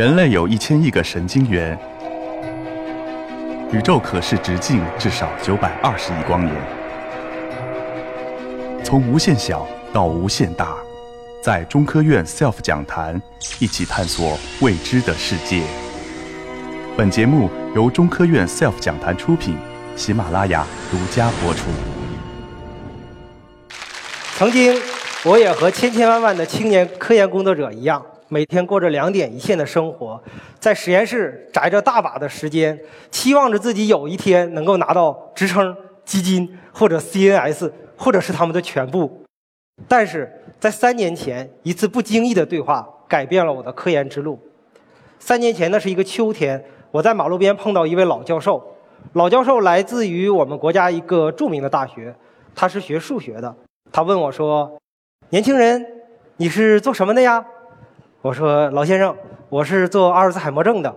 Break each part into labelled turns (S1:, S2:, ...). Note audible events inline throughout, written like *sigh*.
S1: 人类有一千亿个神经元，宇宙可视直径至少九百二十亿光年。从无限小到无限大，在中科院 SELF 讲坛一起探索未知的世界。本节目由中科院 SELF 讲坛出品，喜马拉雅独家播出。
S2: 曾经，我也和千千万万的青年科研工作者一样，每天过着两点一线的生活，在实验室宅着大把的时间，期望着自己有一天能够拿到职称、基金或者 CNS，或者是他们的全部。但是在三年前，一次不经意的对话改变了我的科研之路。三年前，那是一个秋天，我在马路边碰到一位老教授。老教授来自于我们国家一个著名的大学，他是学数学的。他问我说：“年轻人，你是做什么的呀？”我说：“老先生，我是做阿尔兹海默症的。”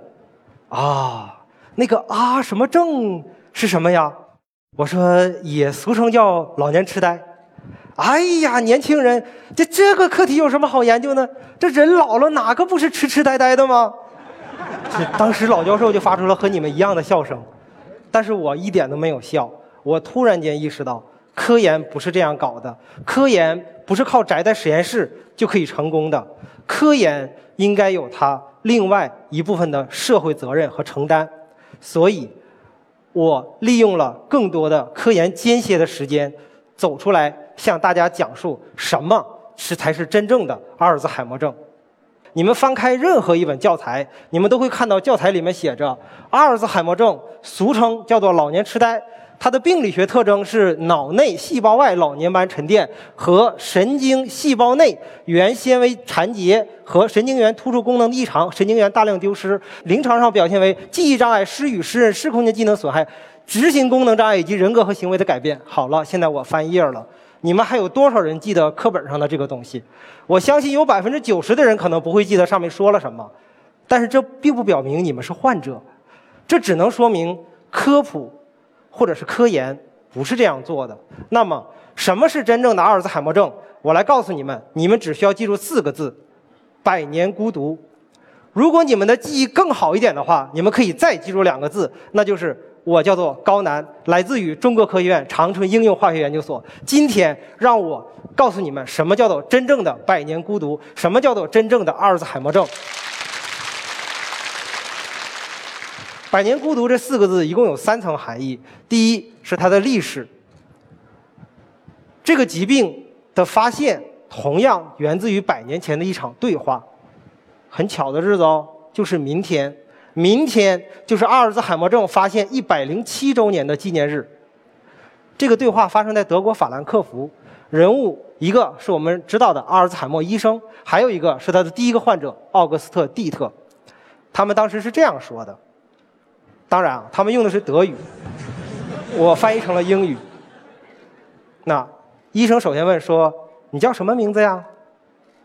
S2: 啊，那个啊什么症是什么呀？我说也俗称叫老年痴呆。哎呀，年轻人，这这个课题有什么好研究呢？这人老了哪个不是痴痴呆呆的吗？当时老教授就发出了和你们一样的笑声，但是我一点都没有笑。我突然间意识到。科研不是这样搞的，科研不是靠宅在实验室就可以成功的，科研应该有它另外一部分的社会责任和承担。所以，我利用了更多的科研间歇的时间，走出来向大家讲述什么是才是真正的阿尔兹海默症。你们翻开任何一本教材，你们都会看到教材里面写着阿尔兹海默症，俗称叫做老年痴呆。它的病理学特征是脑内细胞外老年斑沉淀和神经细胞内原纤维残结和神经元突触功能异常，神经元大量丢失。临床上表现为记忆障碍、失语、失认、失空间机能损害、执行功能障碍以及人格和行为的改变。好了，现在我翻页了，你们还有多少人记得课本上的这个东西？我相信有百分之九十的人可能不会记得上面说了什么，但是这并不表明你们是患者，这只能说明科普。或者是科研不是这样做的。那么，什么是真正的阿尔兹海默症？我来告诉你们，你们只需要记住四个字：百年孤独。如果你们的记忆更好一点的话，你们可以再记住两个字，那就是我叫做高楠，来自于中国科学院长春应用化学研究所。今天让我告诉你们，什么叫做真正的百年孤独？什么叫做真正的阿尔兹海默症？百年孤独这四个字一共有三层含义。第一是它的历史，这个疾病的发现同样源自于百年前的一场对话。很巧的日子哦，就是明天，明天就是阿尔兹海默症发现一百零七周年的纪念日。这个对话发生在德国法兰克福，人物一个是我们知道的阿尔兹海默医生，还有一个是他的第一个患者奥格斯特·蒂特。他们当时是这样说的。当然啊，他们用的是德语，我翻译成了英语。那医生首先问说：“你叫什么名字呀？”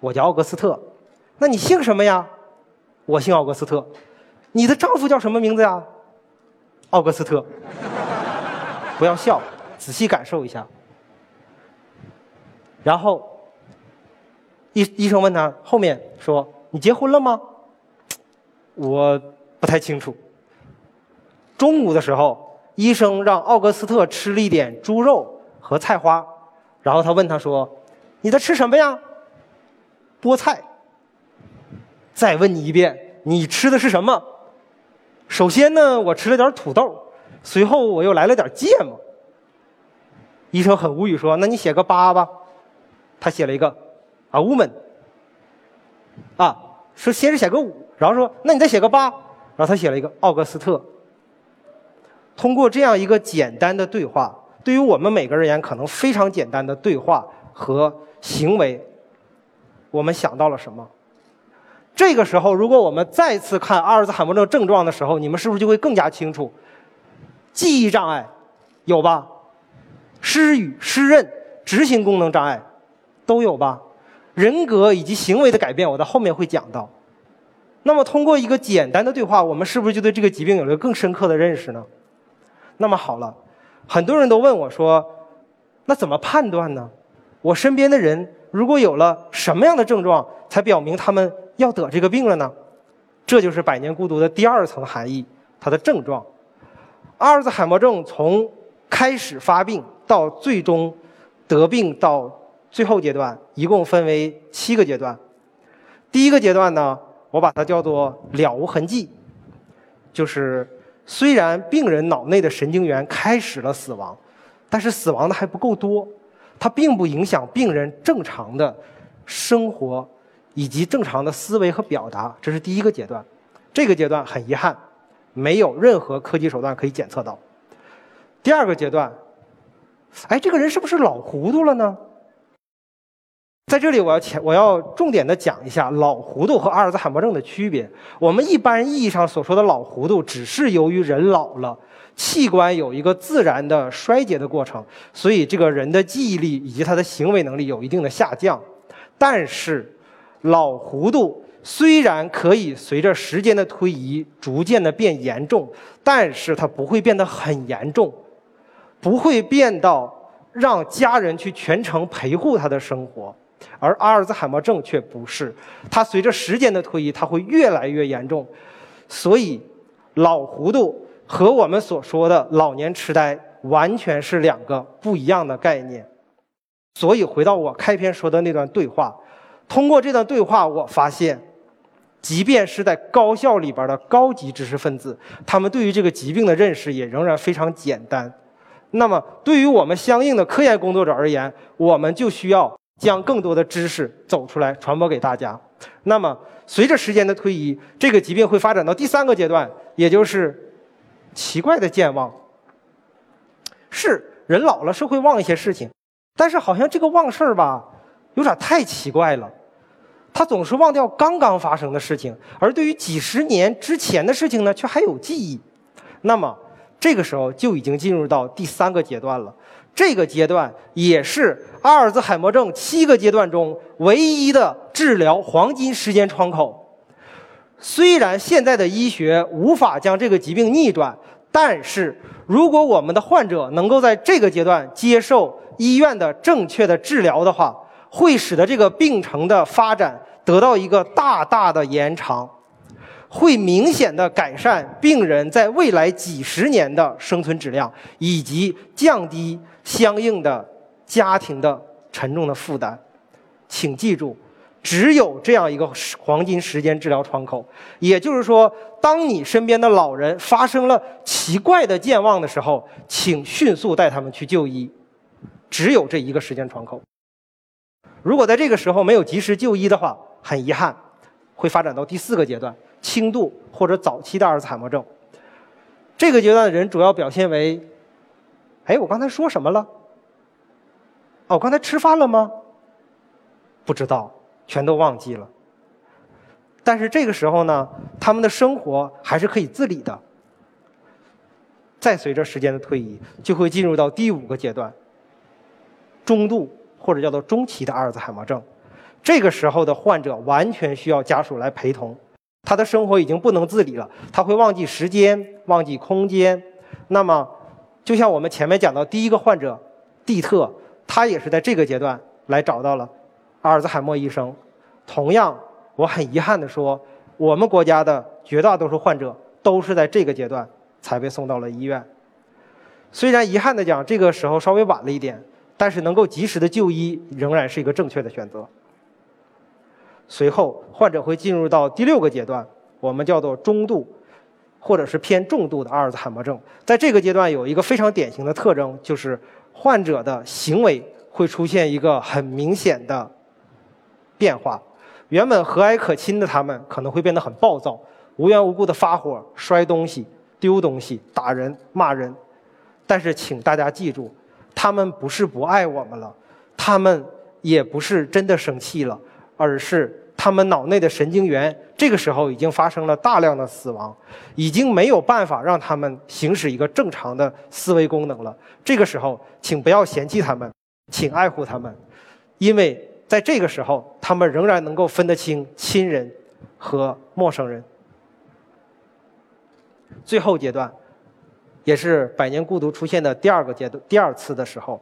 S2: 我叫奥格斯特。那你姓什么呀？我姓奥格斯特。你的丈夫叫什么名字呀？奥格斯特。不要笑，仔细感受一下。然后医医生问他后面说：“你结婚了吗？”我不太清楚。中午的时候，医生让奥格斯特吃了一点猪肉和菜花，然后他问他说：“你在吃什么呀？”菠菜。再问你一遍，你吃的是什么？首先呢，我吃了点土豆，随后我又来了点芥末。医生很无语说：“那你写个八吧。”他写了一个啊，woman。啊，说先是写个五，然后说：“那你再写个八。”然后他写了一个奥格斯特。通过这样一个简单的对话，对于我们每个人而言，可能非常简单的对话和行为，我们想到了什么？这个时候，如果我们再次看阿尔兹海默症症状的时候，你们是不是就会更加清楚？记忆障碍有吧？失语、失认、执行功能障碍都有吧？人格以及行为的改变，我在后面会讲到。那么，通过一个简单的对话，我们是不是就对这个疾病有了更深刻的认识呢？那么好了，很多人都问我说：“那怎么判断呢？我身边的人如果有了什么样的症状，才表明他们要得这个病了呢？”这就是百年孤独的第二层含义，它的症状。阿尔兹海默症从开始发病到最终得病到最后阶段，一共分为七个阶段。第一个阶段呢，我把它叫做了无痕迹，就是虽然病人脑内的神经元开始了死亡，但是死亡的还不够多，它并不影响病人正常的生活以及正常的思维和表达。这是第一个阶段，这个阶段很遗憾。没有任何科技手段可以检测到。第二个阶段，哎，这个人是不是老糊涂了呢？在这里，我要前我要重点的讲一下老糊涂和阿尔兹海默症的区别。我们一般意义上所说的老糊涂，只是由于人老了，器官有一个自然的衰竭的过程，所以这个人的记忆力以及他的行为能力有一定的下降。但是，老糊涂。虽然可以随着时间的推移逐渐的变严重，但是它不会变得很严重，不会变到让家人去全程陪护他的生活，而阿尔兹海默症却不是，它随着时间的推移，它会越来越严重，所以老糊涂和我们所说的老年痴呆完全是两个不一样的概念，所以回到我开篇说的那段对话，通过这段对话，我发现。即便是在高校里边的高级知识分子，他们对于这个疾病的认识也仍然非常简单。那么，对于我们相应的科研工作者而言，我们就需要将更多的知识走出来传播给大家。那么，随着时间的推移，这个疾病会发展到第三个阶段，也就是奇怪的健忘。是人老了是会忘一些事情，但是好像这个忘事儿吧，有点太奇怪了。他总是忘掉刚刚发生的事情，而对于几十年之前的事情呢，却还有记忆。那么，这个时候就已经进入到第三个阶段了。这个阶段也是阿尔兹海默症七个阶段中唯一的治疗黄金时间窗口。虽然现在的医学无法将这个疾病逆转，但是如果我们的患者能够在这个阶段接受医院的正确的治疗的话，会使得这个病程的发展得到一个大大的延长，会明显的改善病人在未来几十年的生存质量，以及降低相应的家庭的沉重的负担。请记住，只有这样一个黄金时间治疗窗口，也就是说，当你身边的老人发生了奇怪的健忘的时候，请迅速带他们去就医。只有这一个时间窗口。如果在这个时候没有及时就医的话，很遗憾，会发展到第四个阶段——轻度或者早期的阿尔茨海默症。这个阶段的人主要表现为：哎，我刚才说什么了？哦，我刚才吃饭了吗？不知道，全都忘记了。但是这个时候呢，他们的生活还是可以自理的。再随着时间的推移，就会进入到第五个阶段——中度。或者叫做中期的阿尔兹海默症，这个时候的患者完全需要家属来陪同，他的生活已经不能自理了，他会忘记时间，忘记空间。那么，就像我们前面讲到第一个患者蒂特，他也是在这个阶段来找到了阿尔兹海默医生。同样，我很遗憾地说，我们国家的绝大多数患者都是在这个阶段才被送到了医院。虽然遗憾地讲，这个时候稍微晚了一点。但是能够及时的就医仍然是一个正确的选择。随后，患者会进入到第六个阶段，我们叫做中度或者是偏重度的阿尔兹海默症。在这个阶段，有一个非常典型的特征，就是患者的行为会出现一个很明显的变化。原本和蔼可亲的他们，可能会变得很暴躁，无缘无故的发火、摔东西、丢东西、打人、骂人。但是，请大家记住。他们不是不爱我们了，他们也不是真的生气了，而是他们脑内的神经元这个时候已经发生了大量的死亡，已经没有办法让他们行使一个正常的思维功能了。这个时候，请不要嫌弃他们，请爱护他们，因为在这个时候，他们仍然能够分得清亲人和陌生人。最后阶段。也是百年孤独出现的第二个阶段，第二次的时候，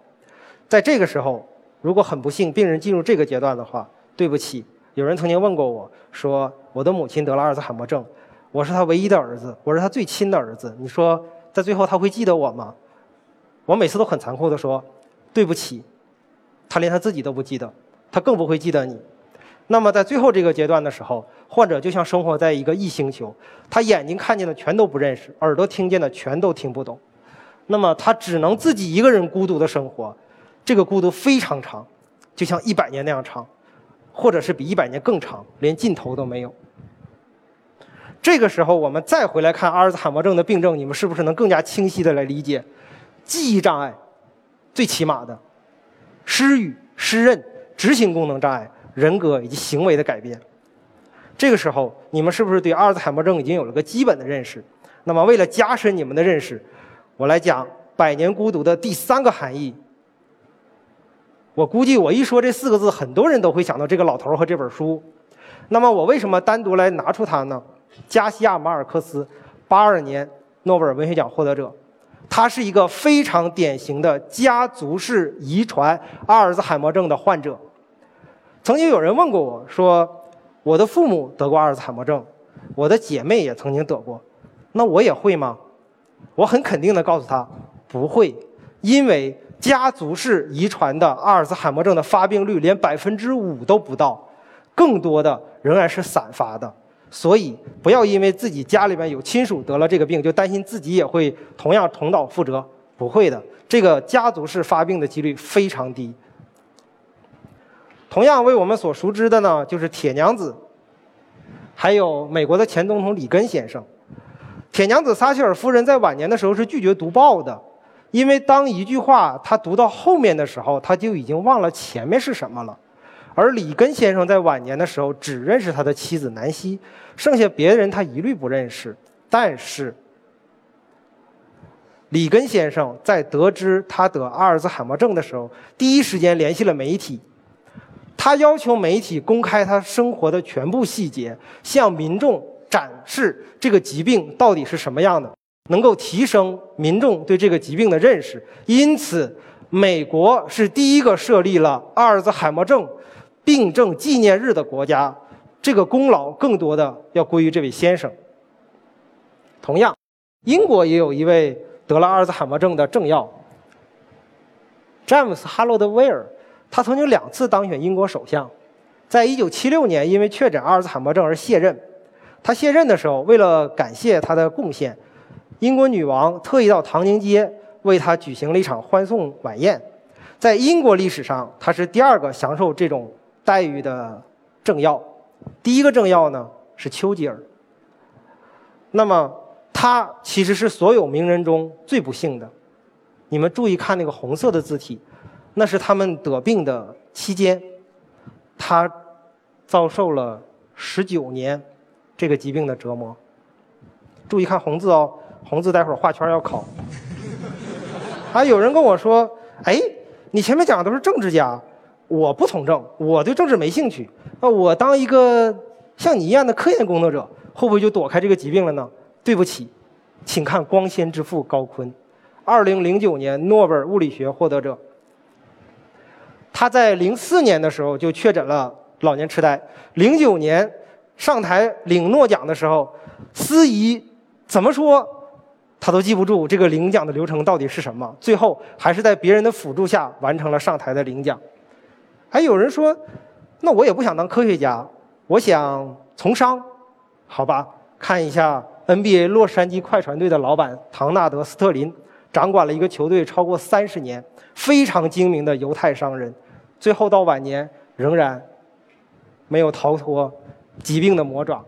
S2: 在这个时候，如果很不幸病人进入这个阶段的话，对不起，有人曾经问过我说：“我的母亲得了阿尔兹海默症，我是她唯一的儿子，我是她最亲的儿子。你说，在最后他会记得我吗？”我每次都很残酷地说：“对不起，他连他自己都不记得，他更不会记得你。”那么在最后这个阶段的时候，患者就像生活在一个异星球，他眼睛看见的全都不认识，耳朵听见的全都听不懂，那么他只能自己一个人孤独的生活，这个孤独非常长，就像一百年那样长。或者是比一百年更长，连尽头都没有。这个时候，我们再回来看阿尔兹海默症的病症，你们是不是能更加清晰的来理解？记忆障碍，最起码的，失语、失认、执行功能障碍、人格以及行为的改变。这个时候，你们是不是对阿尔兹海默症已经有了个基本的认识？那么，为了加深你们的认识，我来讲《百年孤独》的第三个含义。我估计我一说这四个字，很多人都会想到这个老头和这本书。那么我为什么单独来拿出它呢？加西亚·马尔克斯，八二年诺贝尔文学奖获得者，他是一个非常典型的家族式遗传阿尔兹海默症的患者。曾经有人问过我说：“我的父母得过阿尔兹海默症，我的姐妹也曾经得过，那我也会吗？”我很肯定地告诉他：“不会，因为。”家族式遗传的阿尔兹海默症的发病率连百分之五都不到，更多的仍然是散发的。所以不要因为自己家里面有亲属得了这个病，就担心自己也会同样重蹈覆辙。不会的，这个家族式发病的几率非常低。同样为我们所熟知的呢，就是铁娘子，还有美国的前总统里根先生。铁娘子撒切尔夫人在晚年的时候是拒绝读报的。因为当一句话他读到后面的时候，他就已经忘了前面是什么了。而里根先生在晚年的时候只认识他的妻子南希，剩下别人他一律不认识。但是，里根先生在得知他得阿尔兹海默症的时候，第一时间联系了媒体，他要求媒体公开他生活的全部细节，向民众展示这个疾病到底是什么样的。能够提升民众对这个疾病的认识，因此，美国是第一个设立了阿尔兹海默症病症纪念日的国家，这个功劳更多的要归于这位先生。同样，英国也有一位得了阿尔兹海默症的政要，詹姆斯·哈罗德威尔，他曾经两次当选英国首相，在一九七六年因为确诊阿尔兹海默症而卸任。他卸任的时候，为了感谢他的贡献。英国女王特意到唐宁街为他举行了一场欢送晚宴，在英国历史上，他是第二个享受这种待遇的政要，第一个政要呢是丘吉尔。那么他其实是所有名人中最不幸的。你们注意看那个红色的字体，那是他们得病的期间，他遭受了十九年这个疾病的折磨。注意看红字哦。红字待会儿画圈要考。还 *laughs* 有人跟我说：“哎，你前面讲的都是政治家，我不从政，我对政治没兴趣。那我当一个像你一样的科研工作者，会不会就躲开这个疾病了呢？”对不起，请看光纤之父高锟，二零零九年诺贝尔物理学获得者。他在零四年的时候就确诊了老年痴呆，零九年上台领诺奖的时候，司仪怎么说？他都记不住这个领奖的流程到底是什么，最后还是在别人的辅助下完成了上台的领奖。还有人说：“那我也不想当科学家，我想从商，好吧？”看一下 NBA 洛杉矶快船队的老板唐纳德·斯特林，掌管了一个球队超过三十年，非常精明的犹太商人，最后到晚年仍然没有逃脱疾病的魔爪。